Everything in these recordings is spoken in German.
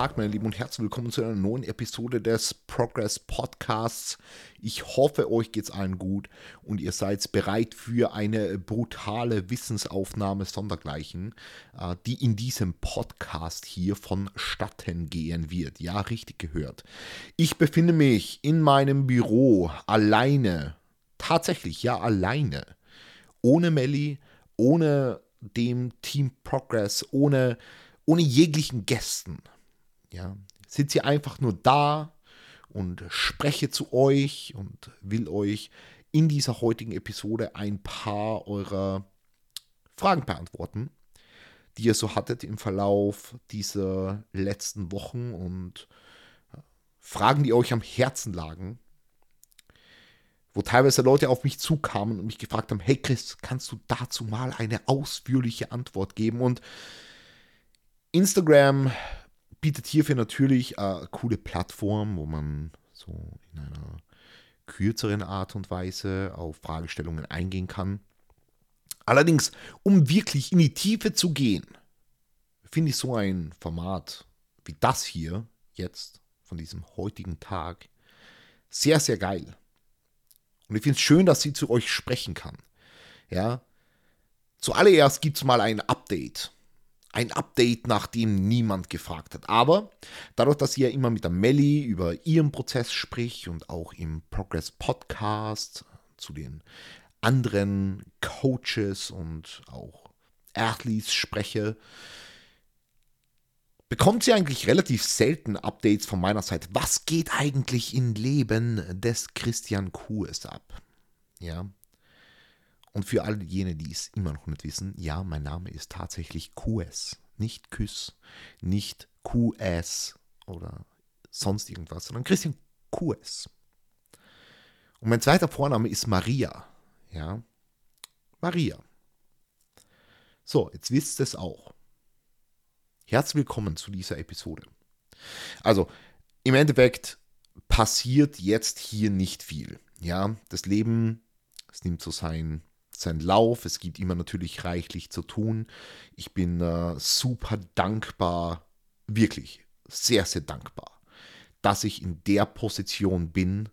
Tag, meine Lieben, und herzlich willkommen zu einer neuen Episode des Progress Podcasts. Ich hoffe, euch geht's allen gut und ihr seid bereit für eine brutale Wissensaufnahme sondergleichen, äh, die in diesem Podcast hier vonstatten gehen wird. Ja, richtig gehört. Ich befinde mich in meinem Büro alleine. Tatsächlich, ja, alleine. Ohne Melli, ohne dem Team Progress, ohne ohne jeglichen Gästen. Ja, sitze einfach nur da und spreche zu euch und will euch in dieser heutigen Episode ein paar eurer Fragen beantworten, die ihr so hattet im Verlauf dieser letzten Wochen und äh, Fragen, die euch am Herzen lagen, wo teilweise Leute auf mich zukamen und mich gefragt haben, hey Chris, kannst du dazu mal eine ausführliche Antwort geben? Und Instagram bietet hierfür natürlich eine coole Plattform, wo man so in einer kürzeren Art und Weise auf Fragestellungen eingehen kann. Allerdings, um wirklich in die Tiefe zu gehen, finde ich so ein Format wie das hier jetzt von diesem heutigen Tag sehr, sehr geil. Und ich finde es schön, dass sie zu euch sprechen kann. Ja. Zuallererst gibt es mal ein Update ein Update, nach dem niemand gefragt hat. Aber dadurch, dass ihr immer mit der Melli über ihren Prozess spricht und auch im Progress Podcast zu den anderen Coaches und auch Athletes spreche, bekommt sie eigentlich relativ selten Updates von meiner Seite. Was geht eigentlich im Leben des Christian Kues ab? Ja, und für all jene, die es immer noch nicht wissen, ja, mein Name ist tatsächlich QS. Nicht Küss, nicht QS oder sonst irgendwas, sondern Christian QS. Und mein zweiter Vorname ist Maria. Ja, Maria. So, jetzt wisst ihr es auch. Herzlich willkommen zu dieser Episode. Also, im Endeffekt passiert jetzt hier nicht viel. Ja, das Leben, es nimmt so sein seinen Lauf. Es gibt immer natürlich reichlich zu tun. Ich bin äh, super dankbar, wirklich sehr, sehr dankbar, dass ich in der Position bin,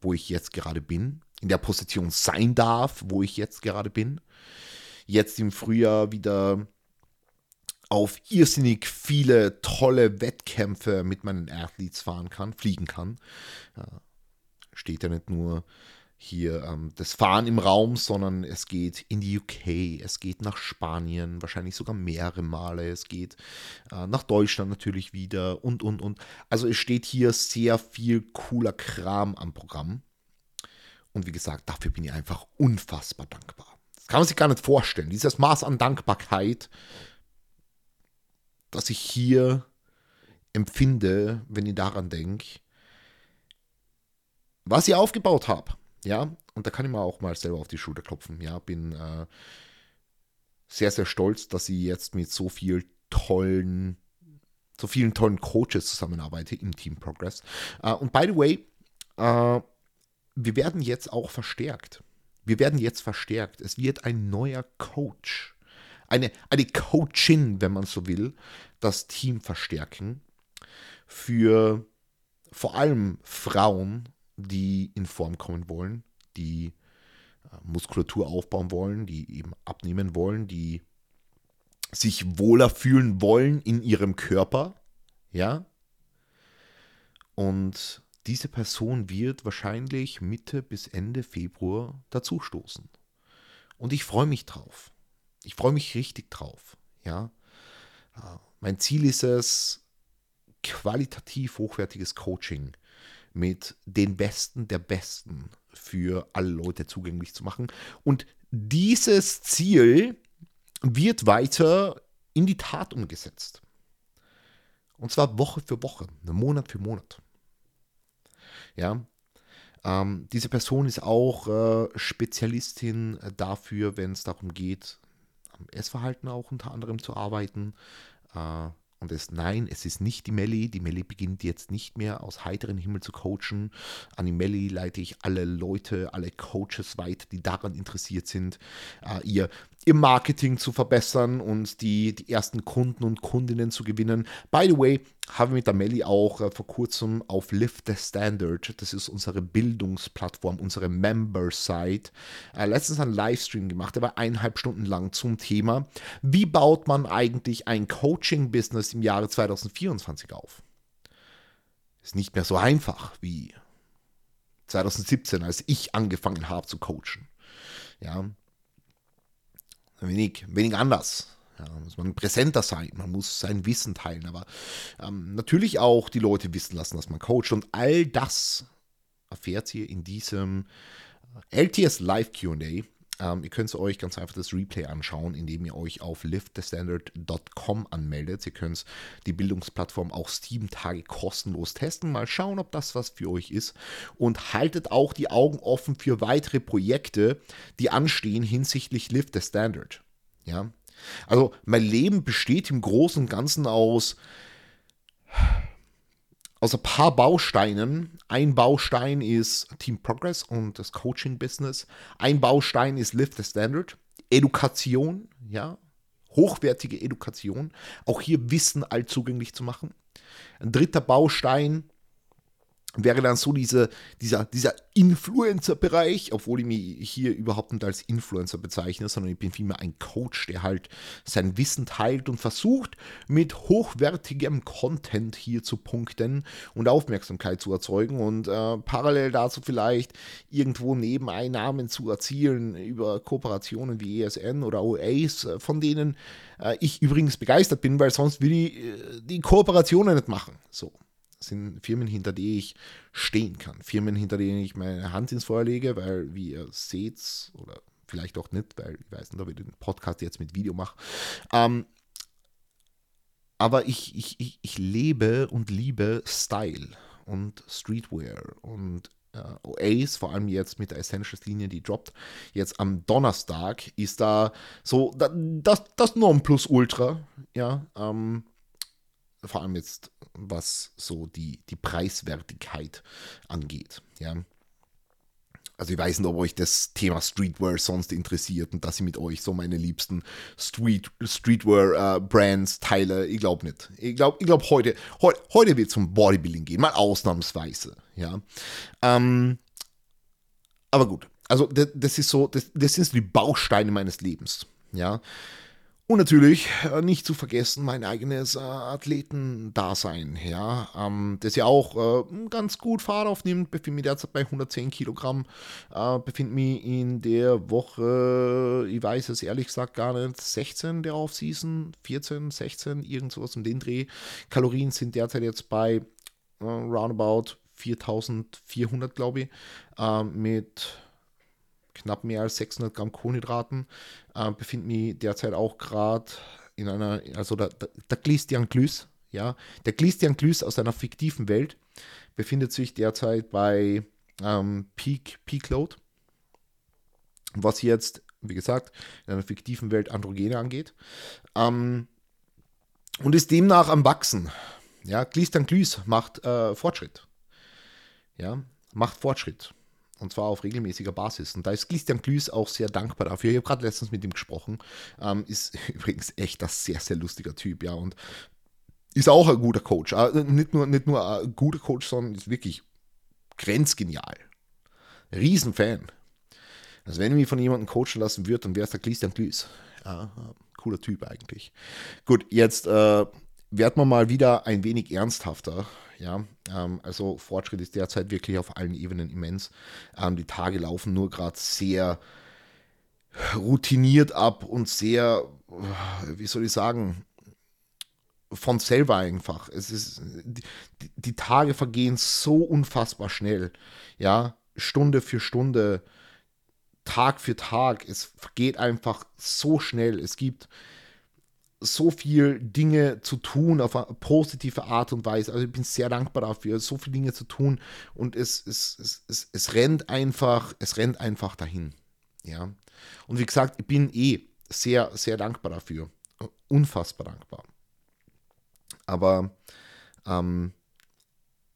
wo ich jetzt gerade bin, in der Position sein darf, wo ich jetzt gerade bin. Jetzt im Frühjahr wieder auf irrsinnig viele tolle Wettkämpfe mit meinen Athletes fahren kann, fliegen kann. Äh, steht ja nicht nur hier ähm, das Fahren im Raum, sondern es geht in die UK, es geht nach Spanien, wahrscheinlich sogar mehrere Male, es geht äh, nach Deutschland natürlich wieder und, und, und. Also es steht hier sehr viel cooler Kram am Programm. Und wie gesagt, dafür bin ich einfach unfassbar dankbar. Das kann man sich gar nicht vorstellen. Dieses Maß an Dankbarkeit, das ich hier empfinde, wenn ich daran denke, was ich aufgebaut habe ja, und da kann ich mir auch mal selber auf die Schulter klopfen. Ja, bin äh, sehr, sehr stolz, dass ich jetzt mit so viel tollen, so vielen tollen Coaches zusammenarbeite im Team Progress. Äh, und by the way, äh, wir werden jetzt auch verstärkt. Wir werden jetzt verstärkt. Es wird ein neuer Coach, eine, eine Coachin, wenn man so will, das Team verstärken für vor allem Frauen die in Form kommen wollen, die äh, Muskulatur aufbauen wollen, die eben abnehmen wollen, die sich wohler fühlen wollen in ihrem Körper, ja. Und diese Person wird wahrscheinlich Mitte bis Ende Februar dazustoßen. Und ich freue mich drauf. Ich freue mich richtig drauf, ja. Äh, mein Ziel ist es, qualitativ hochwertiges Coaching mit den Besten der Besten für alle Leute zugänglich zu machen. Und dieses Ziel wird weiter in die Tat umgesetzt. Und zwar Woche für Woche, Monat für Monat. Ja, ähm, diese Person ist auch äh, Spezialistin dafür, wenn es darum geht, am Essverhalten auch unter anderem zu arbeiten. Äh, und es, nein, es ist nicht die Melli. Die Melli beginnt jetzt nicht mehr aus heiterem Himmel zu coachen. An die Melli leite ich alle Leute, alle Coaches weiter, die daran interessiert sind, äh, ihr ihr Marketing zu verbessern und die, die ersten Kunden und Kundinnen zu gewinnen. By the way, haben wir mit der Melli auch äh, vor kurzem auf Lift the Standard, das ist unsere Bildungsplattform, unsere Member-Site, äh, letztens einen Livestream gemacht, der war eineinhalb Stunden lang zum Thema, wie baut man eigentlich ein Coaching-Business im Jahre 2024 auf? Ist nicht mehr so einfach wie 2017, als ich angefangen habe zu coachen. Ja, wenig, wenig anders. Ja, muss man präsenter sein, man muss sein Wissen teilen, aber ähm, natürlich auch die Leute wissen lassen, dass man coacht. Und all das erfährt ihr in diesem LTS Live QA. Ähm, ihr könnt euch ganz einfach das Replay anschauen, indem ihr euch auf liftthestandard.com anmeldet. Ihr könnt die Bildungsplattform auch sieben Tage kostenlos testen. Mal schauen, ob das was für euch ist. Und haltet auch die Augen offen für weitere Projekte, die anstehen hinsichtlich Lift the Standard. Ja. Also mein Leben besteht im Großen und Ganzen aus aus ein paar Bausteinen. Ein Baustein ist Team Progress und das Coaching-Business. Ein Baustein ist Lift the Standard. Education, ja, hochwertige Education. Auch hier Wissen allzugänglich zu machen. Ein dritter Baustein wäre dann so diese, dieser, dieser Influencer-Bereich, obwohl ich mich hier überhaupt nicht als Influencer bezeichne, sondern ich bin vielmehr ein Coach, der halt sein Wissen teilt und versucht, mit hochwertigem Content hier zu punkten und Aufmerksamkeit zu erzeugen und äh, parallel dazu vielleicht irgendwo Nebeneinnahmen zu erzielen über Kooperationen wie ESN oder OAs, äh, von denen äh, ich übrigens begeistert bin, weil sonst will ich äh, die Kooperationen nicht machen. So sind Firmen, hinter denen ich stehen kann. Firmen, hinter denen ich meine Hand ins Feuer lege, weil, wie ihr seht, oder vielleicht auch nicht, weil ich weiß nicht, ob ich den Podcast jetzt mit Video mache. Ähm, aber ich, ich, ich, ich lebe und liebe Style und Streetwear und äh, OAs, vor allem jetzt mit der Essentials-Linie, die droppt jetzt am Donnerstag, ist da so das, das Nonplusultra, ja, ähm, vor allem jetzt was so die, die Preiswertigkeit angeht. Ja. Also ich weiß nicht, ob euch das Thema Streetwear sonst interessiert und dass ich mit euch so meine liebsten Street, Streetwear-Brands äh, teile. Ich glaube nicht. Ich glaube, ich glaub, heute, heute, heute wird es zum Bodybuilding gehen, mal ausnahmsweise. Ja. Ähm, aber gut, also das, das ist so, das, das sind so die Bausteine meines Lebens. Ja. Und natürlich äh, nicht zu vergessen mein eigenes äh, Athletendasein, ja, ähm, das ja auch äh, ganz gut Fahrt aufnimmt, befinde mich derzeit bei 110 Kilogramm, äh, befinde mich in der Woche, ich weiß es ehrlich gesagt gar nicht, 16 der Offseason, 14, 16, irgend sowas um den Dreh. Kalorien sind derzeit jetzt bei äh, roundabout 4400, glaube ich, äh, mit knapp mehr als 600 Gramm Kohlenhydraten. Äh, befinde mich derzeit auch gerade in einer, also der, der, Christian Glüß, ja, der Christian Glüß aus einer fiktiven Welt befindet sich derzeit bei ähm, Peak, Peak Load, was jetzt, wie gesagt, in einer fiktiven Welt Androgene angeht. Ähm, und ist demnach am Wachsen. Ja, Christian Glüß macht äh, Fortschritt. Ja, macht Fortschritt. Und zwar auf regelmäßiger Basis. Und da ist Christian Glüß auch sehr dankbar dafür. Ich habe gerade letztens mit ihm gesprochen. Ähm, ist übrigens echt ein sehr, sehr lustiger Typ, ja. Und ist auch ein guter Coach. Äh, nicht, nur, nicht nur ein guter Coach, sondern ist wirklich grenzgenial. Riesenfan. Also wenn ich mich von jemandem coachen lassen würde, dann wäre es der Christian Glüß. Ja, cooler Typ eigentlich. Gut, jetzt äh, werden wir mal wieder ein wenig ernsthafter. Ja, also Fortschritt ist derzeit wirklich auf allen Ebenen immens. Ähm, die Tage laufen nur gerade sehr routiniert ab und sehr, wie soll ich sagen, von selber einfach. Es ist, die, die Tage vergehen so unfassbar schnell. Ja, Stunde für Stunde, Tag für Tag. Es vergeht einfach so schnell. Es gibt so viel Dinge zu tun auf eine positive Art und Weise. Also ich bin sehr dankbar dafür, so viele Dinge zu tun und es, es, es, es, es rennt einfach, es rennt einfach dahin. Ja. Und wie gesagt, ich bin eh sehr, sehr dankbar dafür. Unfassbar dankbar. Aber ähm,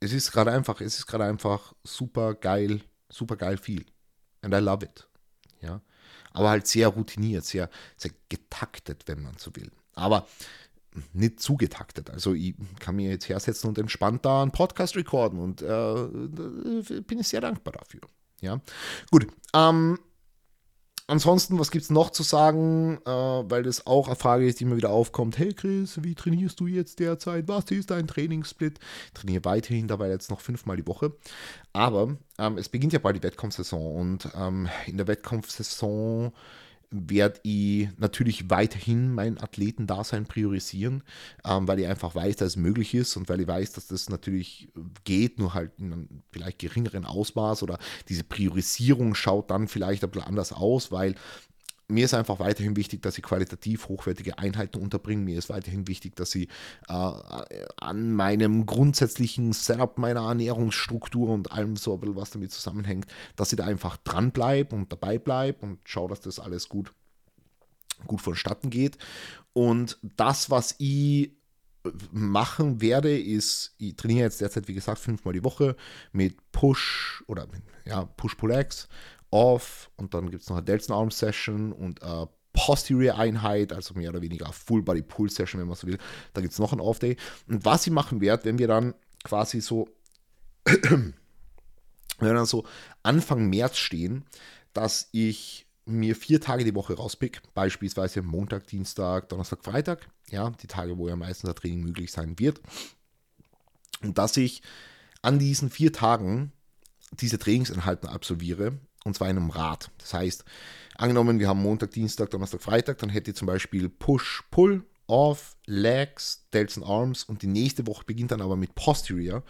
es ist gerade einfach, es ist gerade einfach super geil, super geil viel. And I love it. Ja. aber halt sehr routiniert, sehr, sehr getaktet, wenn man so will. Aber nicht zugetaktet. Also ich kann mir jetzt hersetzen und entspannt da einen Podcast recorden und äh, bin ich sehr dankbar dafür. Ja, gut. Ähm, ansonsten, was gibt es noch zu sagen? Äh, weil das auch eine Frage ist, die immer wieder aufkommt. Hey Chris, wie trainierst du jetzt derzeit? Was ist dein Trainingssplit? Ich trainiere weiterhin dabei jetzt noch fünfmal die Woche. Aber ähm, es beginnt ja bald die Wettkampfsaison und ähm, in der Wettkampfsaison werde ich natürlich weiterhin mein Athletendasein priorisieren, ähm, weil ich einfach weiß, dass es möglich ist und weil ich weiß, dass das natürlich geht, nur halt in einem vielleicht geringeren Ausmaß oder diese Priorisierung schaut dann vielleicht ein bisschen anders aus, weil mir ist einfach weiterhin wichtig, dass ich qualitativ hochwertige Einheiten unterbringe. Mir ist weiterhin wichtig, dass ich äh, an meinem grundsätzlichen Setup meiner Ernährungsstruktur und allem so, was damit zusammenhängt, dass ich da einfach dranbleibe und dabei bleibe und schaue, dass das alles gut, gut vonstatten geht. Und das, was ich machen werde, ist, ich trainiere jetzt derzeit, wie gesagt, fünfmal die Woche mit Push oder ja, Push-Pull-Legs Off und dann gibt es noch eine Delton Arm Session und eine Posterior Einheit, also mehr oder weniger Full Body Pull Session, wenn man so will. Da gibt es noch ein Off Day. Und was ich machen werde, wenn wir dann quasi so, wenn wir dann so Anfang März stehen, dass ich mir vier Tage die Woche rauspick, beispielsweise Montag, Dienstag, Donnerstag, Freitag, ja, die Tage, wo ja meistens das Training möglich sein wird. Und dass ich an diesen vier Tagen diese Trainingsinhalten absolviere und zwar in einem Rad. Das heißt, angenommen, wir haben Montag, Dienstag, Donnerstag, Freitag, dann hätte ich zum Beispiel Push, Pull, Off, Legs, Delts und Arms und die nächste Woche beginnt dann aber mit Posterior.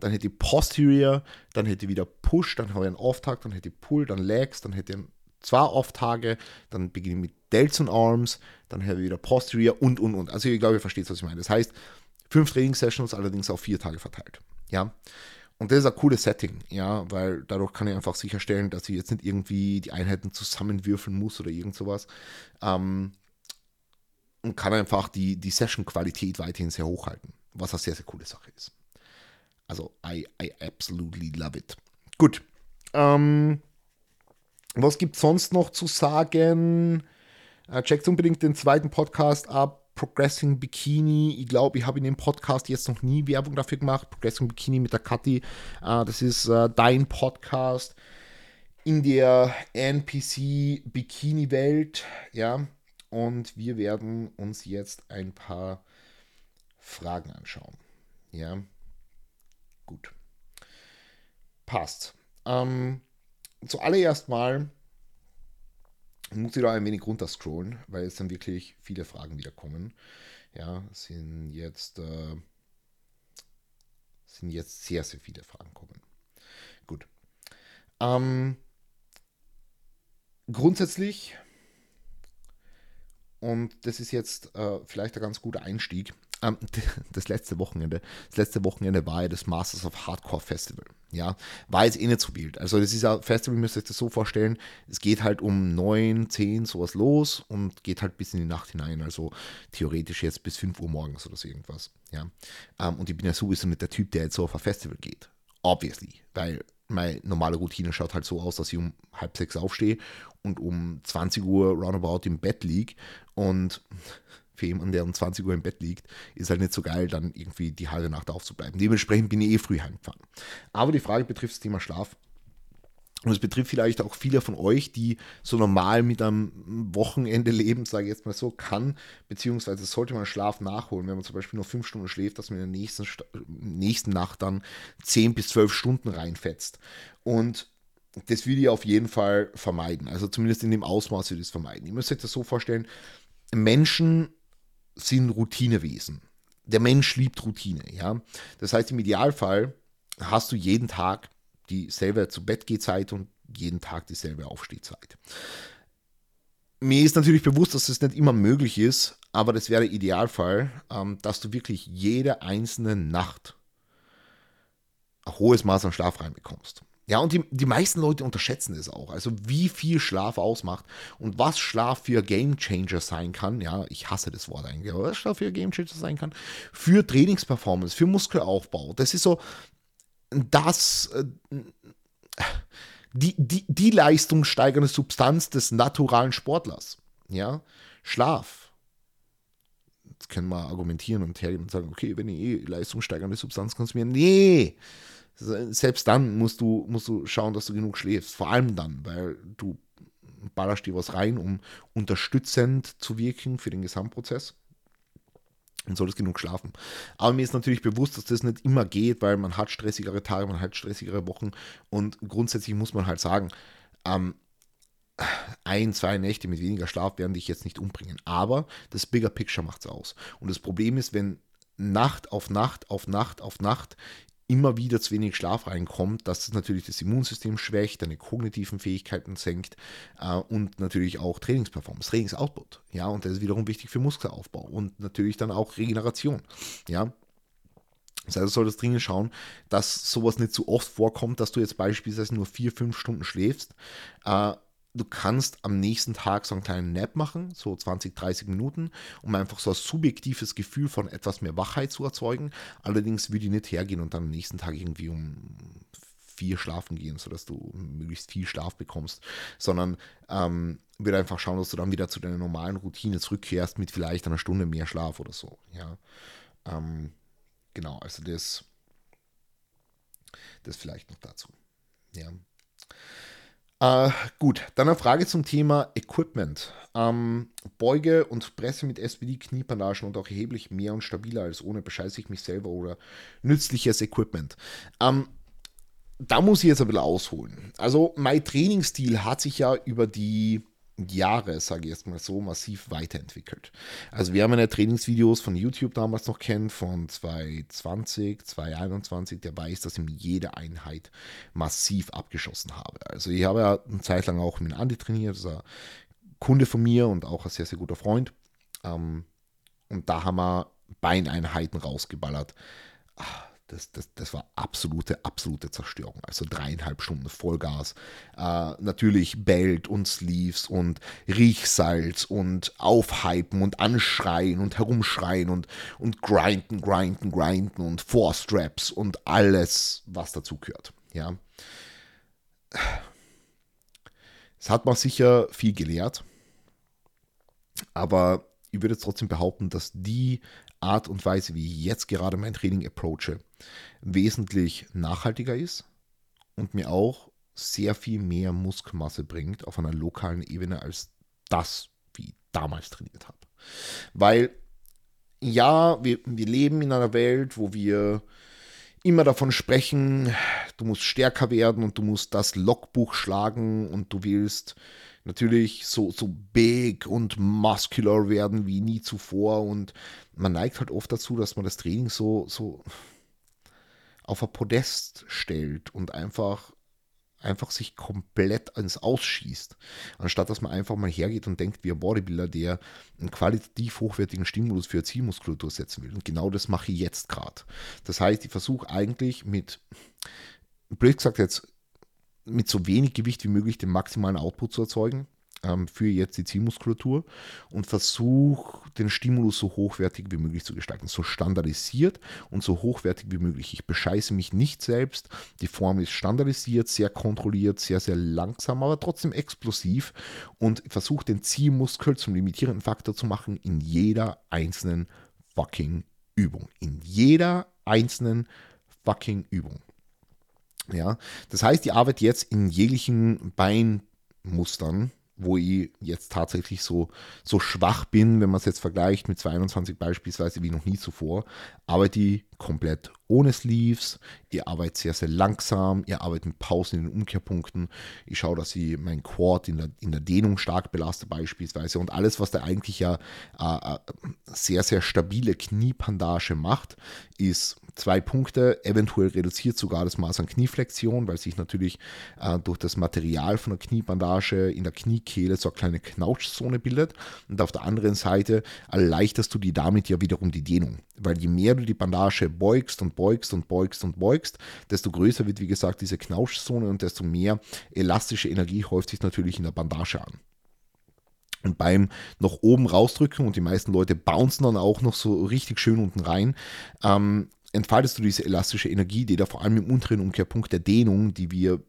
Dann hätte ich Posterior, dann hätte ich wieder Push, dann habe ich einen Off-Tag, dann hätte ich Pull, dann Legs, dann hätte ich zwei Off-Tage, dann ich mit Delts und Arms, dann hätte ich wieder Posterior und, und, und. Also ich glaube, ihr versteht, was ich meine. Das heißt, fünf Trainingssessions, allerdings auf vier Tage verteilt. Ja. Und das ist ein cooles Setting, ja, weil dadurch kann ich einfach sicherstellen, dass ich jetzt nicht irgendwie die Einheiten zusammenwürfeln muss oder irgend sowas. Ähm, und kann einfach die, die Session-Qualität weiterhin sehr hoch halten, was eine sehr, sehr coole Sache ist. Also, I, I absolutely love it. Gut. Ähm, was gibt sonst noch zu sagen? Äh, checkt unbedingt den zweiten Podcast ab Progressing Bikini. Ich glaube, ich habe in dem Podcast jetzt noch nie Werbung dafür gemacht. Progressing Bikini mit der Kathi. Äh, das ist äh, dein Podcast in der NPC Bikini Welt. Ja, und wir werden uns jetzt ein paar Fragen anschauen. Ja, gut. Passt. Ähm, zuallererst mal muss ich da ein wenig runterscrollen, weil es dann wirklich viele Fragen wieder kommen. Ja, sind jetzt, äh, sind jetzt sehr, sehr viele Fragen kommen. Gut. Ähm, grundsätzlich, und das ist jetzt äh, vielleicht ein ganz guter Einstieg, das letzte Wochenende, das letzte Wochenende war ja das Masters of Hardcore Festival. Ja, war jetzt eh nicht so wild. Also das ist ja, Festival müsst ihr euch das so vorstellen, es geht halt um 9, 10, sowas los und geht halt bis in die Nacht hinein. Also theoretisch jetzt bis 5 Uhr morgens oder so irgendwas. Ja, ähm, und ich bin ja sowieso nicht der Typ, der jetzt so auf ein Festival geht. Obviously, weil meine normale Routine schaut halt so aus, dass ich um halb sechs aufstehe und um 20 Uhr roundabout im Bett liege und für jemanden, der um 20 Uhr im Bett liegt, ist halt nicht so geil, dann irgendwie die halbe Nacht aufzubleiben. Dementsprechend bin ich eh früh heimgefahren. Aber die Frage betrifft das Thema Schlaf. Und es betrifft vielleicht auch viele von euch, die so normal mit einem Wochenende leben, sage ich jetzt mal so, kann, beziehungsweise sollte man Schlaf nachholen, wenn man zum Beispiel nur fünf Stunden schläft, dass man in der nächsten, nächsten Nacht dann zehn bis zwölf Stunden reinfetzt. Und das würde ich auf jeden Fall vermeiden. Also zumindest in dem Ausmaß würde ich es vermeiden. Ihr müsst euch das so vorstellen, Menschen sind Routinewesen. Der Mensch liebt Routine, ja. Das heißt, im Idealfall hast du jeden Tag dieselbe zu Bett Zeit und jeden Tag dieselbe Aufstehzeit. Mir ist natürlich bewusst, dass das nicht immer möglich ist, aber das wäre Idealfall, ähm, dass du wirklich jede einzelne Nacht ein hohes Maß an Schlaf reinbekommst. Ja, und die, die meisten Leute unterschätzen es auch. Also wie viel Schlaf ausmacht und was Schlaf für Game Changer sein kann. Ja, ich hasse das Wort eigentlich, aber was Schlaf für Game Changer sein kann. Für Trainingsperformance, für Muskelaufbau. Das ist so das, äh, die, die, die leistungssteigernde Substanz des naturalen Sportlers. Ja, Schlaf. Jetzt können wir argumentieren und hergehen und sagen, okay, wenn ich eh leistungssteigernde Substanz konsumiere, nee, selbst dann musst du, musst du schauen, dass du genug schläfst. Vor allem dann, weil du ballerst dir was rein, um unterstützend zu wirken für den Gesamtprozess und solltest genug schlafen. Aber mir ist natürlich bewusst, dass das nicht immer geht, weil man hat stressigere Tage, man hat stressigere Wochen und grundsätzlich muss man halt sagen, ähm, ein, zwei Nächte mit weniger Schlaf werden dich jetzt nicht umbringen. Aber das Bigger Picture macht es aus. Und das Problem ist, wenn Nacht auf Nacht auf Nacht auf Nacht immer wieder zu wenig Schlaf reinkommt, dass es natürlich das Immunsystem schwächt, deine kognitiven Fähigkeiten senkt äh, und natürlich auch Trainingsperformance, Trainingsoutput. Ja, und das ist wiederum wichtig für Muskelaufbau und natürlich dann auch Regeneration. Ja, das heißt, du solltest dringend schauen, dass sowas nicht so oft vorkommt, dass du jetzt beispielsweise nur vier, fünf Stunden schläfst. Äh, du kannst am nächsten Tag so einen kleinen Nap machen, so 20, 30 Minuten, um einfach so ein subjektives Gefühl von etwas mehr Wachheit zu erzeugen. Allerdings würde ich nicht hergehen und dann am nächsten Tag irgendwie um vier schlafen gehen, sodass du möglichst viel Schlaf bekommst, sondern ähm, würde einfach schauen, dass du dann wieder zu deiner normalen Routine zurückkehrst mit vielleicht einer Stunde mehr Schlaf oder so. Ja, ähm, genau, also das, das vielleicht noch dazu. Ja. Äh, gut, dann eine Frage zum Thema Equipment. Ähm, Beuge und Presse mit SPD, Kniebandagen und auch erheblich mehr und stabiler als ohne bescheiße ich mich selber oder nützliches Equipment. Ähm, da muss ich jetzt ein bisschen ausholen. Also mein Trainingsstil hat sich ja über die Jahre, sage ich jetzt mal so, massiv weiterentwickelt. Also wir haben ja Trainingsvideos von YouTube damals noch kennen, von 2020, 2021, der weiß, dass ich mir jede Einheit massiv abgeschossen habe. Also ich habe ja eine Zeit lang auch mit Andi trainiert, das ist ein Kunde von mir und auch ein sehr, sehr guter Freund. Ähm, und da haben wir Beineinheiten rausgeballert. Das, das, das war absolute, absolute Zerstörung. Also dreieinhalb Stunden Vollgas. Äh, natürlich Belt und Sleeves und Riechsalz und Aufhypen und Anschreien und Herumschreien und, und grinden, grinden, grinden und Four-Straps und alles, was dazu gehört. Ja. Es hat man sicher viel gelehrt, aber ich würde trotzdem behaupten, dass die Art und Weise, wie ich jetzt gerade mein Training approache, wesentlich nachhaltiger ist und mir auch sehr viel mehr Muskelmasse bringt auf einer lokalen Ebene als das, wie ich damals trainiert habe. Weil ja, wir, wir leben in einer Welt, wo wir immer davon sprechen, du musst stärker werden und du musst das Logbuch schlagen und du willst natürlich so, so big und muscular werden wie nie zuvor. Und man neigt halt oft dazu, dass man das Training so, so auf ein Podest stellt und einfach, einfach sich komplett ans Ausschießt. Anstatt dass man einfach mal hergeht und denkt, wie ein Bodybuilder, der einen qualitativ hochwertigen Stimulus für Zielmuskulatur setzen will. Und genau das mache ich jetzt gerade. Das heißt, ich versuche eigentlich mit, blöd gesagt jetzt, mit so wenig Gewicht wie möglich den maximalen Output zu erzeugen ähm, für jetzt die Zielmuskulatur und versuche den Stimulus so hochwertig wie möglich zu gestalten, so standardisiert und so hochwertig wie möglich. Ich bescheiße mich nicht selbst. Die Form ist standardisiert, sehr kontrolliert, sehr, sehr langsam, aber trotzdem explosiv und versuche den Zielmuskel zum limitierenden Faktor zu machen in jeder einzelnen fucking Übung. In jeder einzelnen fucking Übung. Ja, das heißt, die Arbeit jetzt in jeglichen Beinmustern, wo ich jetzt tatsächlich so, so schwach bin, wenn man es jetzt vergleicht mit 22 beispielsweise wie noch nie zuvor, arbeite ich komplett ohne Sleeves, ihr arbeitet sehr, sehr langsam, ihr arbeitet mit Pausen in den Umkehrpunkten, ich schaue, dass ich mein Quad in der, in der Dehnung stark belaste beispielsweise und alles, was da eigentlich ja äh, äh sehr, sehr stabile Kniepandage macht, ist zwei Punkte, eventuell reduziert sogar das Maß an Knieflexion, weil sich natürlich äh, durch das Material von der Kniebandage in der Kniekehle so eine kleine Knautschzone bildet und auf der anderen Seite erleichterst du dir damit ja wiederum die Dehnung, weil je mehr du die Bandage beugst und beugst und beugst und beugst, desto größer wird wie gesagt diese Knautschzone und desto mehr elastische Energie häuft sich natürlich in der Bandage an. Und beim noch oben rausdrücken und die meisten Leute bouncen dann auch noch so richtig schön unten rein, ähm, entfaltest du diese elastische Energie, die da vor allem im unteren Umkehrpunkt der Dehnung, die wir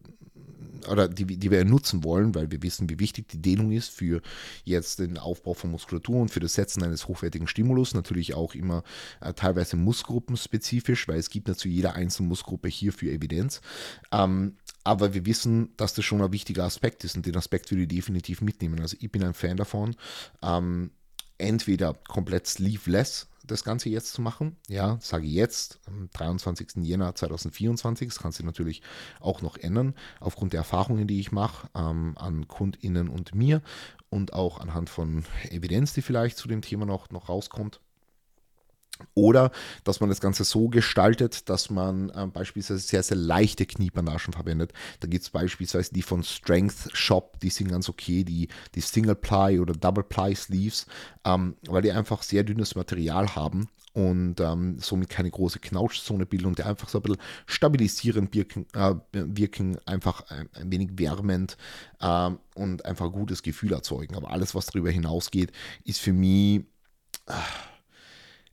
oder die, die wir nutzen wollen, weil wir wissen, wie wichtig die Dehnung ist für jetzt den Aufbau von Muskulatur und für das Setzen eines hochwertigen Stimulus. Natürlich auch immer äh, teilweise muskelgruppenspezifisch, weil es gibt zu jeder einzelnen Muskelgruppe hierfür Evidenz. Ähm, aber wir wissen, dass das schon ein wichtiger Aspekt ist und den Aspekt würde ich definitiv mitnehmen. Also ich bin ein Fan davon, ähm, entweder komplett sleeveless das Ganze jetzt zu machen. Ja, sage jetzt, am 23. Jänner 2024. Das kann sich natürlich auch noch ändern, aufgrund der Erfahrungen, die ich mache ähm, an KundInnen und mir und auch anhand von Evidenz, die vielleicht zu dem Thema noch, noch rauskommt. Oder dass man das Ganze so gestaltet, dass man äh, beispielsweise sehr, sehr leichte Kniebandagen verwendet. Da gibt es beispielsweise die von Strength Shop, die sind ganz okay, die, die Single Ply oder Double Ply Sleeves, ähm, weil die einfach sehr dünnes Material haben und ähm, somit keine große Knautschzone bilden und die einfach so ein bisschen stabilisierend wirken, äh, wirken einfach ein, ein, wenig wärmend äh, und einfach ein gutes Gefühl erzeugen. Aber alles, was darüber hinausgeht, ist für mich.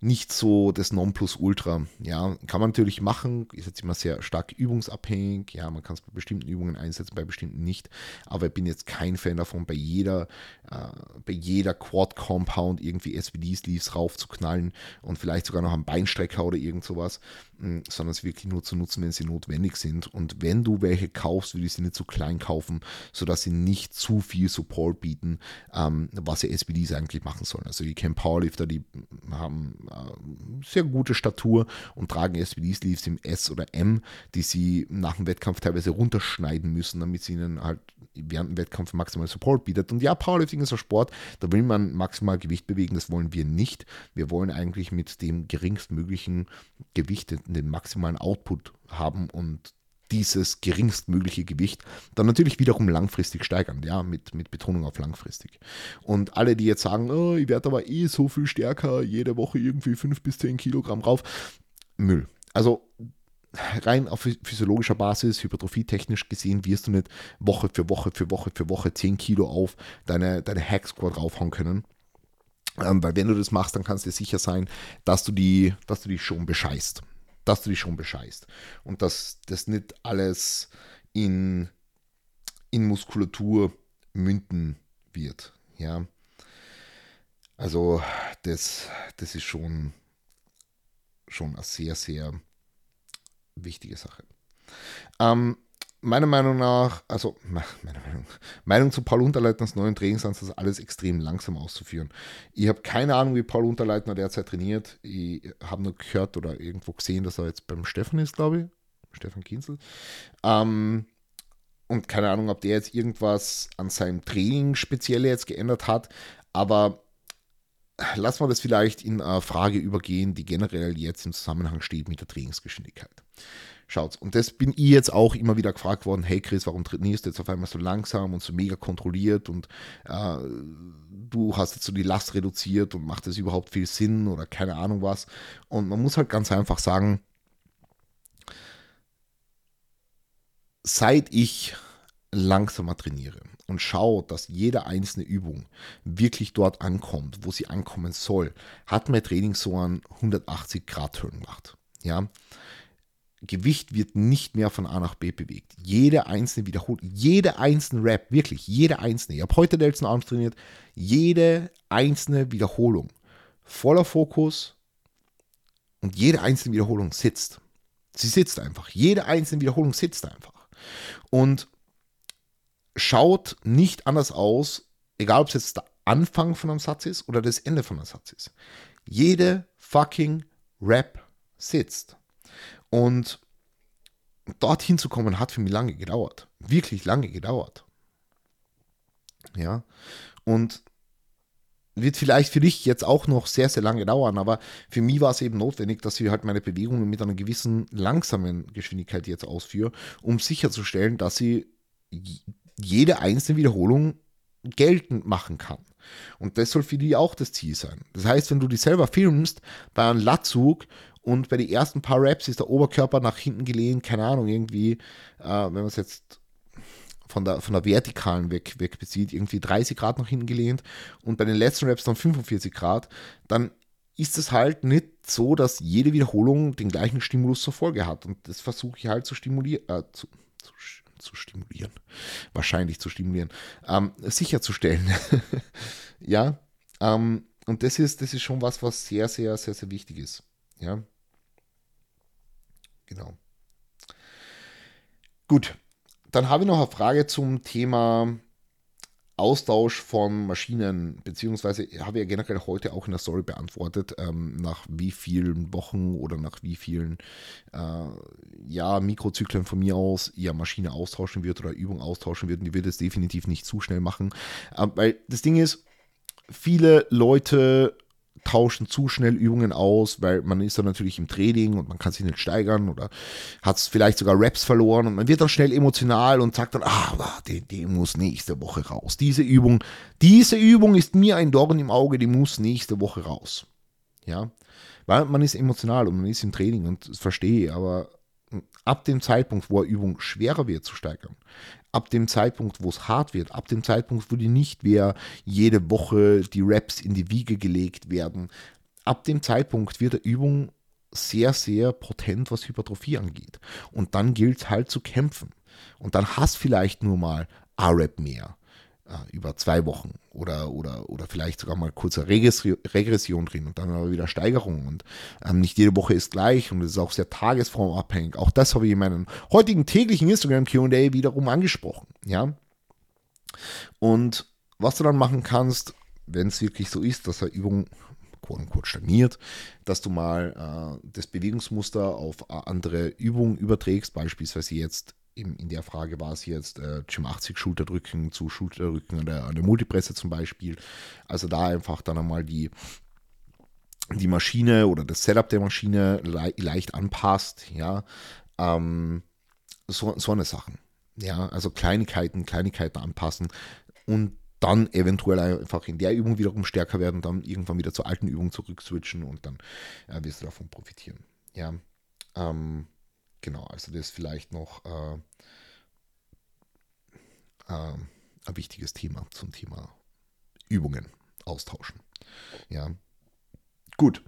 Nicht so das Nonplusultra. Ja, kann man natürlich machen, ist jetzt immer sehr stark übungsabhängig. Ja, man kann es bei bestimmten Übungen einsetzen, bei bestimmten nicht. Aber ich bin jetzt kein Fan davon, bei jeder, äh, bei jeder Quad-Compound irgendwie SVD-Sleeves raufzuknallen und vielleicht sogar noch am Beinstrecker oder irgend sowas, hm, sondern es wirklich nur zu nutzen, wenn sie notwendig sind. Und wenn du welche kaufst, würde ich sie nicht zu klein kaufen, sodass sie nicht zu viel Support bieten, ähm, was ja SVDs eigentlich machen sollen. Also die Camp Powerlifter, die haben sehr gute Statur und tragen SVD-Sleeves im S oder M, die sie nach dem Wettkampf teilweise runterschneiden müssen, damit sie ihnen halt während dem Wettkampf maximal Support bietet. Und ja, Powerlifting ist ein Sport, da will man maximal Gewicht bewegen, das wollen wir nicht. Wir wollen eigentlich mit dem geringstmöglichen Gewicht den maximalen Output haben und dieses geringstmögliche Gewicht dann natürlich wiederum langfristig steigern, ja, mit, mit Betonung auf langfristig. Und alle, die jetzt sagen, oh, ich werde aber eh so viel stärker, jede Woche irgendwie 5 bis 10 Kilogramm rauf, Müll. Also rein auf physiologischer Basis, hypertrophietechnisch gesehen, wirst du nicht Woche für Woche für Woche für Woche 10 Kilo auf deine, deine Hack Squad raufhauen können. Ähm, weil wenn du das machst, dann kannst du dir sicher sein, dass du die, dass du die schon bescheißt dass du dich schon bescheißt. Und dass das nicht alles in, in Muskulatur münden wird. Ja. Also das, das ist schon, schon eine sehr, sehr wichtige Sache. Ähm, meiner Meinung nach, also meine Meinung, Meinung zu Paul Unterleitners neuen Trainingsansatz, alles extrem langsam auszuführen. Ich habe keine Ahnung, wie Paul Unterleitner derzeit trainiert. Ich habe nur gehört oder irgendwo gesehen, dass er jetzt beim Stefan ist, glaube ich. Stefan Kinzel. Ähm, und keine Ahnung, ob der jetzt irgendwas an seinem Training speziell jetzt geändert hat. Aber lassen wir das vielleicht in eine Frage übergehen, die generell jetzt im Zusammenhang steht mit der Trainingsgeschwindigkeit. Schaut, und das bin ich jetzt auch immer wieder gefragt worden, hey Chris, warum trainierst du jetzt auf einmal so langsam und so mega kontrolliert und äh, du hast jetzt so die Last reduziert und macht das überhaupt viel Sinn oder keine Ahnung was. Und man muss halt ganz einfach sagen, seit ich langsamer trainiere und schaue, dass jede einzelne Übung wirklich dort ankommt, wo sie ankommen soll, hat mein Training so einen 180 Grad Turn gemacht. Ja, Gewicht wird nicht mehr von A nach B bewegt. Jede einzelne Wiederholung, jede einzelne Rap, wirklich, jede einzelne. Ich habe heute Nelson Arms trainiert. Jede einzelne Wiederholung. Voller Fokus und jede einzelne Wiederholung sitzt. Sie sitzt einfach. Jede einzelne Wiederholung sitzt einfach. Und schaut nicht anders aus, egal ob es jetzt der Anfang von einem Satz ist oder das Ende von einem Satz ist. Jede fucking Rap sitzt. Und dorthin zu kommen, hat für mich lange gedauert. Wirklich lange gedauert. Ja. Und wird vielleicht für dich jetzt auch noch sehr, sehr lange dauern, aber für mich war es eben notwendig, dass ich halt meine Bewegungen mit einer gewissen langsamen Geschwindigkeit jetzt ausführe, um sicherzustellen, dass ich jede einzelne Wiederholung geltend machen kann. Und das soll für die auch das Ziel sein. Das heißt, wenn du dich selber filmst bei einem Latzug und bei den ersten paar Raps ist der Oberkörper nach hinten gelehnt, keine Ahnung, irgendwie, äh, wenn man es jetzt von der, von der vertikalen weg, weg bezieht, irgendwie 30 Grad nach hinten gelehnt und bei den letzten Raps dann 45 Grad, dann ist es halt nicht so, dass jede Wiederholung den gleichen Stimulus zur Folge hat. Und das versuche ich halt zu stimulieren, äh, zu, zu, zu stimulieren, wahrscheinlich zu stimulieren, ähm, sicherzustellen. ja, ähm, und das ist, das ist schon was, was sehr, sehr, sehr, sehr wichtig ist. Ja, genau. Gut, dann habe ich noch eine Frage zum Thema Austausch von Maschinen, beziehungsweise habe ich ja generell heute auch in der Story beantwortet, ähm, nach wie vielen Wochen oder nach wie vielen äh, ja, Mikrozyklen von mir aus ihr Maschine austauschen wird oder Übung austauschen wird. Und die wird es definitiv nicht zu schnell machen. Äh, weil das Ding ist, viele Leute tauschen zu schnell Übungen aus, weil man ist dann natürlich im Training und man kann sich nicht steigern oder hat vielleicht sogar Raps verloren und man wird dann schnell emotional und sagt dann, ah, die, die muss nächste Woche raus. Diese Übung, diese Übung ist mir ein Dorn im Auge, die muss nächste Woche raus. Ja, weil man ist emotional und man ist im Training und das verstehe, aber ab dem Zeitpunkt, wo eine Übung schwerer wird zu steigern, ab dem Zeitpunkt, wo es hart wird, ab dem Zeitpunkt, wo die nicht mehr jede Woche die Raps in die Wiege gelegt werden, ab dem Zeitpunkt wird der Übung sehr, sehr potent, was Hypertrophie angeht. Und dann gilt es halt zu kämpfen. Und dann hast vielleicht nur mal A-Rap mehr über zwei Wochen oder, oder, oder vielleicht sogar mal kurze Regression drin und dann aber wieder Steigerung. Und ähm, nicht jede Woche ist gleich und es ist auch sehr tagesformabhängig. Auch das habe ich in meinem heutigen täglichen Instagram QA wiederum angesprochen. Ja. Und was du dann machen kannst, wenn es wirklich so ist, dass eine Übung quote stagniert, dass du mal äh, das Bewegungsmuster auf andere Übungen überträgst, beispielsweise jetzt in, der Frage war es jetzt äh, Gym 80 Schulterdrücken zu Schulterdrücken an der, an der Multipresse zum Beispiel. Also da einfach dann einmal die, die Maschine oder das Setup der Maschine le leicht anpasst, ja. Ähm, so, so eine Sachen. Ja, also Kleinigkeiten, Kleinigkeiten anpassen und dann eventuell einfach in der Übung wiederum stärker werden, dann irgendwann wieder zur alten Übung zurückswitchen und dann äh, wirst du davon profitieren. Ja, ähm, Genau, also das ist vielleicht noch äh, äh, ein wichtiges Thema zum Thema Übungen austauschen. Ja, gut.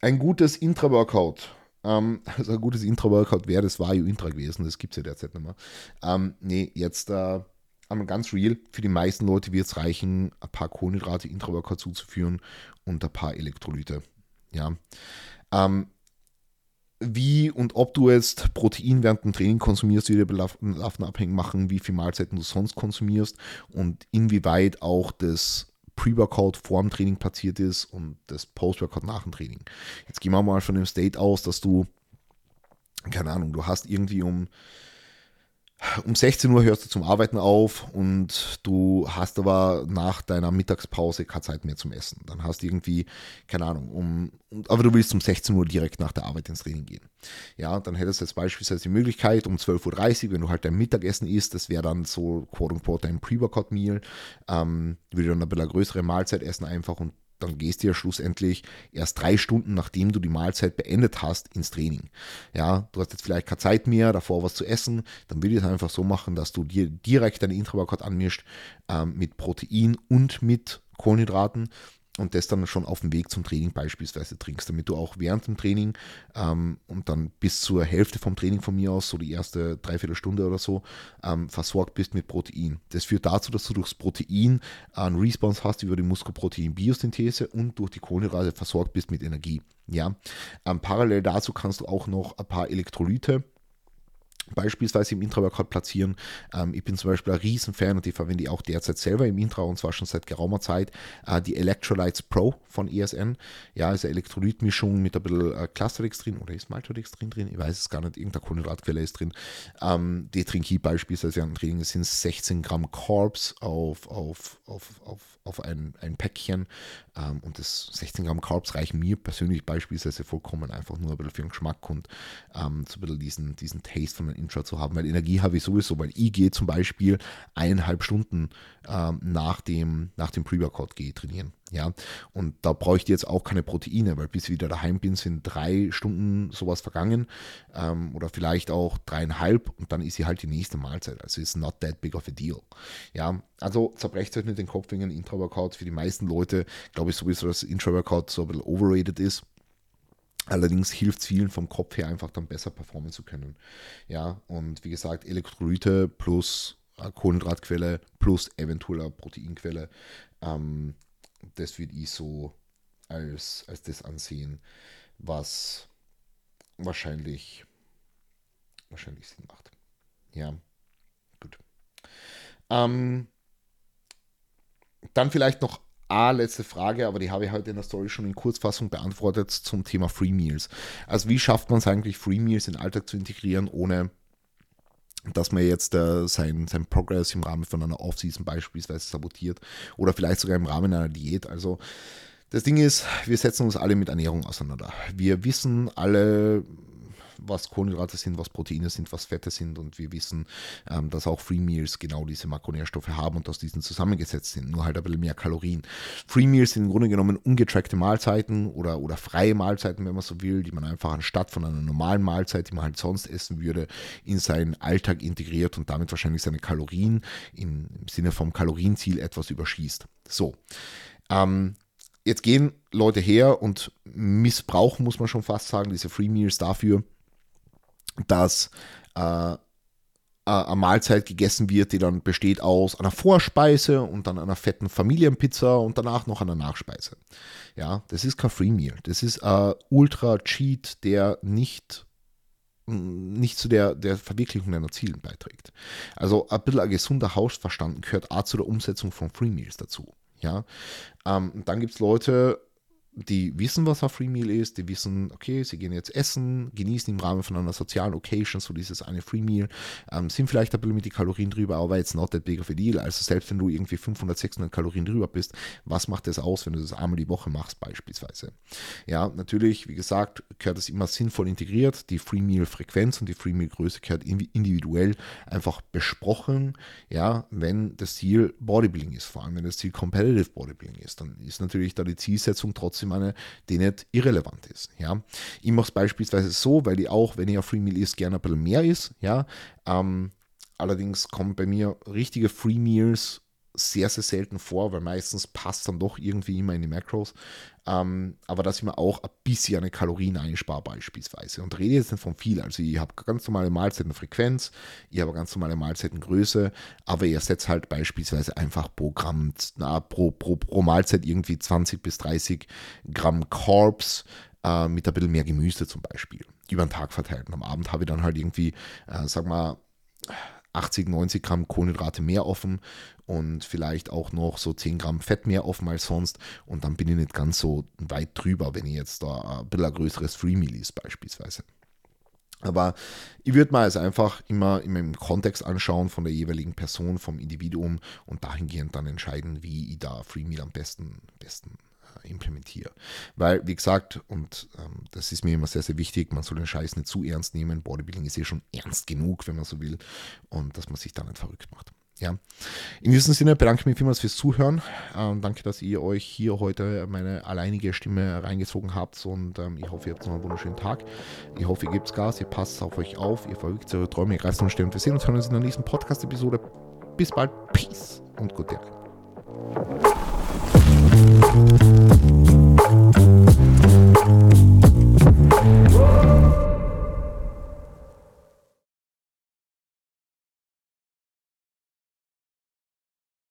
Ein gutes Intra-Workout. Ähm, also ein gutes Intra-Workout wäre das Vario Intra gewesen, das gibt es ja derzeit nicht mehr. Ähm, nee, jetzt äh, ganz real, für die meisten Leute wird es reichen, ein paar Kohlenhydrate Intra-Workout zuzuführen und ein paar Elektrolyte. Ja. Ähm, wie und ob du jetzt Protein während dem Training konsumierst, wieder davon abhängig machen, wie viel Mahlzeiten du sonst konsumierst und inwieweit auch das Pre-Workout vor dem Training platziert ist und das Post-Workout nach dem Training. Jetzt gehen wir mal von dem State aus, dass du, keine Ahnung, du hast irgendwie um um 16 Uhr hörst du zum Arbeiten auf und du hast aber nach deiner Mittagspause keine Zeit mehr zum Essen. Dann hast du irgendwie, keine Ahnung, um, aber du willst um 16 Uhr direkt nach der Arbeit ins Training gehen. Ja, dann hättest du jetzt beispielsweise die Möglichkeit um 12.30 Uhr, wenn du halt dein Mittagessen isst, das wäre dann so quote unquote dein Pre-Workout-Meal, ähm, würde dann ein bisschen eine größere Mahlzeit essen einfach und dann gehst du ja schlussendlich erst drei Stunden, nachdem du die Mahlzeit beendet hast, ins Training. Ja, du hast jetzt vielleicht keine Zeit mehr, davor was zu essen, dann würde ich es einfach so machen, dass du dir direkt deine Intra-Workout anmischst ähm, mit Protein und mit Kohlenhydraten und das dann schon auf dem Weg zum Training beispielsweise trinkst, damit du auch während dem Training ähm, und dann bis zur Hälfte vom Training von mir aus, so die erste Dreiviertelstunde oder so, ähm, versorgt bist mit Protein. Das führt dazu, dass du durchs Protein einen Response hast über die Muskelprotein-Biosynthese und durch die Kohlenhydrate versorgt bist mit Energie. Ja, ähm, parallel dazu kannst du auch noch ein paar Elektrolyte beispielsweise im Intra-Workout platzieren. Ähm, ich bin zum Beispiel ein Riesenfan und die verwende ich auch derzeit selber im Intra und zwar schon seit geraumer Zeit. Äh, die Electrolytes Pro von ESN. Ja, ist eine Elektrolytmischung mit ein bisschen äh, Clusterix oder ist Maltodextrin drin? Ich weiß es gar nicht. Irgendeine Kohlenhydratquelle ist drin. Ähm, die trinke ich beispielsweise an Training. Es sind 16 Gramm Carbs auf, auf, auf, auf, auf ein, ein Päckchen. Ähm, und das 16 Gramm Carbs reichen mir persönlich beispielsweise vollkommen einfach nur ein bisschen für den Geschmack und ähm, so ein bisschen diesen, diesen Taste von einem Intro zu haben, weil Energie habe ich sowieso, weil ich gehe zum Beispiel eineinhalb Stunden ähm, nach dem, nach dem Pre-Workout gehe trainieren. Ja, und da brauche ich jetzt auch keine Proteine, weil bis ich wieder daheim bin, sind drei Stunden sowas vergangen ähm, oder vielleicht auch dreieinhalb und dann ist sie halt die nächste Mahlzeit. Also ist not that big of a deal. Ja, also zerbrecht euch nicht den Kopf wegen Intra-Workout. Für die meisten Leute glaube ich sowieso, dass Intra-Workout so ein bisschen overrated ist. Allerdings hilft es vielen vom Kopf her einfach dann besser performen zu können. Ja, und wie gesagt, Elektrolyte plus Kohlenhydratquelle plus eventueller Proteinquelle, ähm, das würde ich so als, als das ansehen, was wahrscheinlich, wahrscheinlich Sinn macht. Ja, gut. Ähm, dann vielleicht noch A, letzte Frage, aber die habe ich heute in der Story schon in Kurzfassung beantwortet zum Thema Free Meals. Also wie schafft man es eigentlich, Free Meals in den Alltag zu integrieren, ohne dass man jetzt äh, sein, sein Progress im Rahmen von einer Off-Season beispielsweise sabotiert oder vielleicht sogar im Rahmen einer Diät. Also das Ding ist, wir setzen uns alle mit Ernährung auseinander. Wir wissen alle, was Kohlenhydrate sind, was Proteine sind, was Fette sind und wir wissen, ähm, dass auch Free Meals genau diese Makronährstoffe haben und aus diesen zusammengesetzt sind, nur halt ein bisschen mehr Kalorien. Free Meals sind im Grunde genommen ungetrackte Mahlzeiten oder, oder freie Mahlzeiten, wenn man so will, die man einfach anstatt von einer normalen Mahlzeit, die man halt sonst essen würde, in seinen Alltag integriert und damit wahrscheinlich seine Kalorien im Sinne vom Kalorienziel etwas überschießt. So. Ähm, jetzt gehen Leute her und missbrauchen, muss man schon fast sagen, diese Free Meals dafür, dass äh, eine Mahlzeit gegessen wird, die dann besteht aus einer Vorspeise und dann einer fetten Familienpizza und danach noch einer Nachspeise. Ja, das ist kein Free Meal. Das ist ein Ultra-Cheat, der nicht, nicht zu der, der Verwirklichung deiner Zielen beiträgt. Also ein bisschen ein gesunder Hausverstand gehört auch zu der Umsetzung von Free Meals dazu. Ja, ähm, dann gibt es Leute, die wissen, was ein Free Meal ist, die wissen, okay, sie gehen jetzt essen, genießen im Rahmen von einer sozialen Occasion so dieses eine Free Meal, ähm, sind vielleicht ein bisschen mit den Kalorien drüber, aber jetzt not that big of a deal. Also selbst wenn du irgendwie 500, 600 Kalorien drüber bist, was macht das aus, wenn du das einmal die Woche machst beispielsweise? Ja, natürlich, wie gesagt, gehört das immer sinnvoll integriert. Die Free Meal Frequenz und die Free Meal Größe gehört individuell einfach besprochen. Ja, wenn das Ziel Bodybuilding ist, vor allem wenn das Ziel Competitive Bodybuilding ist, dann ist natürlich da die Zielsetzung trotzdem trotzdem eine, die nicht irrelevant ist. Ja. Ich mache es beispielsweise so, weil ich auch, wenn ich auf Free Meal ist, gerne ein bisschen mehr ist. Ja. Ähm, allerdings kommen bei mir richtige Free Meals sehr, sehr selten vor, weil meistens passt dann doch irgendwie immer in die Macros. Ähm, aber dass ich mir auch ein bisschen eine Kalorien einspare beispielsweise. Und rede jetzt nicht von viel. Also ich habe ganz normale Mahlzeitenfrequenz, ich habe ganz normale Mahlzeitengröße, aber ihr setzt halt beispielsweise einfach pro Gramm, na, pro, pro, pro Mahlzeit irgendwie 20 bis 30 Gramm Carbs äh, mit ein bisschen mehr Gemüse zum Beispiel. Über den Tag verteilt. Und am Abend habe ich dann halt irgendwie, äh, sag mal, 80, 90 Gramm Kohlenhydrate mehr offen und vielleicht auch noch so 10 Gramm Fett mehr offen als sonst. Und dann bin ich nicht ganz so weit drüber, wenn ich jetzt da ein bisschen ein größeres Free Meal ist beispielsweise. Aber ich würde mal es einfach immer, immer im Kontext anschauen von der jeweiligen Person, vom Individuum und dahingehend dann entscheiden, wie ich da Free Meal am besten, besten implementiere. Weil, wie gesagt, und ähm, das ist mir immer sehr, sehr wichtig, man soll den Scheiß nicht zu ernst nehmen. Bodybuilding ist eh schon ernst genug, wenn man so will, und dass man sich da nicht verrückt macht. Ja. In diesem Sinne bedanke ich mich vielmals fürs Zuhören. Ähm, danke, dass ihr euch hier heute meine alleinige Stimme reingezogen habt und ähm, ich hoffe, ihr habt noch einen wunderschönen Tag. Ich hoffe, ihr gebt Gas, ihr passt auf euch auf, ihr verrückt eure Träume, ihr greift und Wir sehen uns hören uns in der nächsten Podcast-Episode. Bis bald. Peace und gute Nacht. Thank you.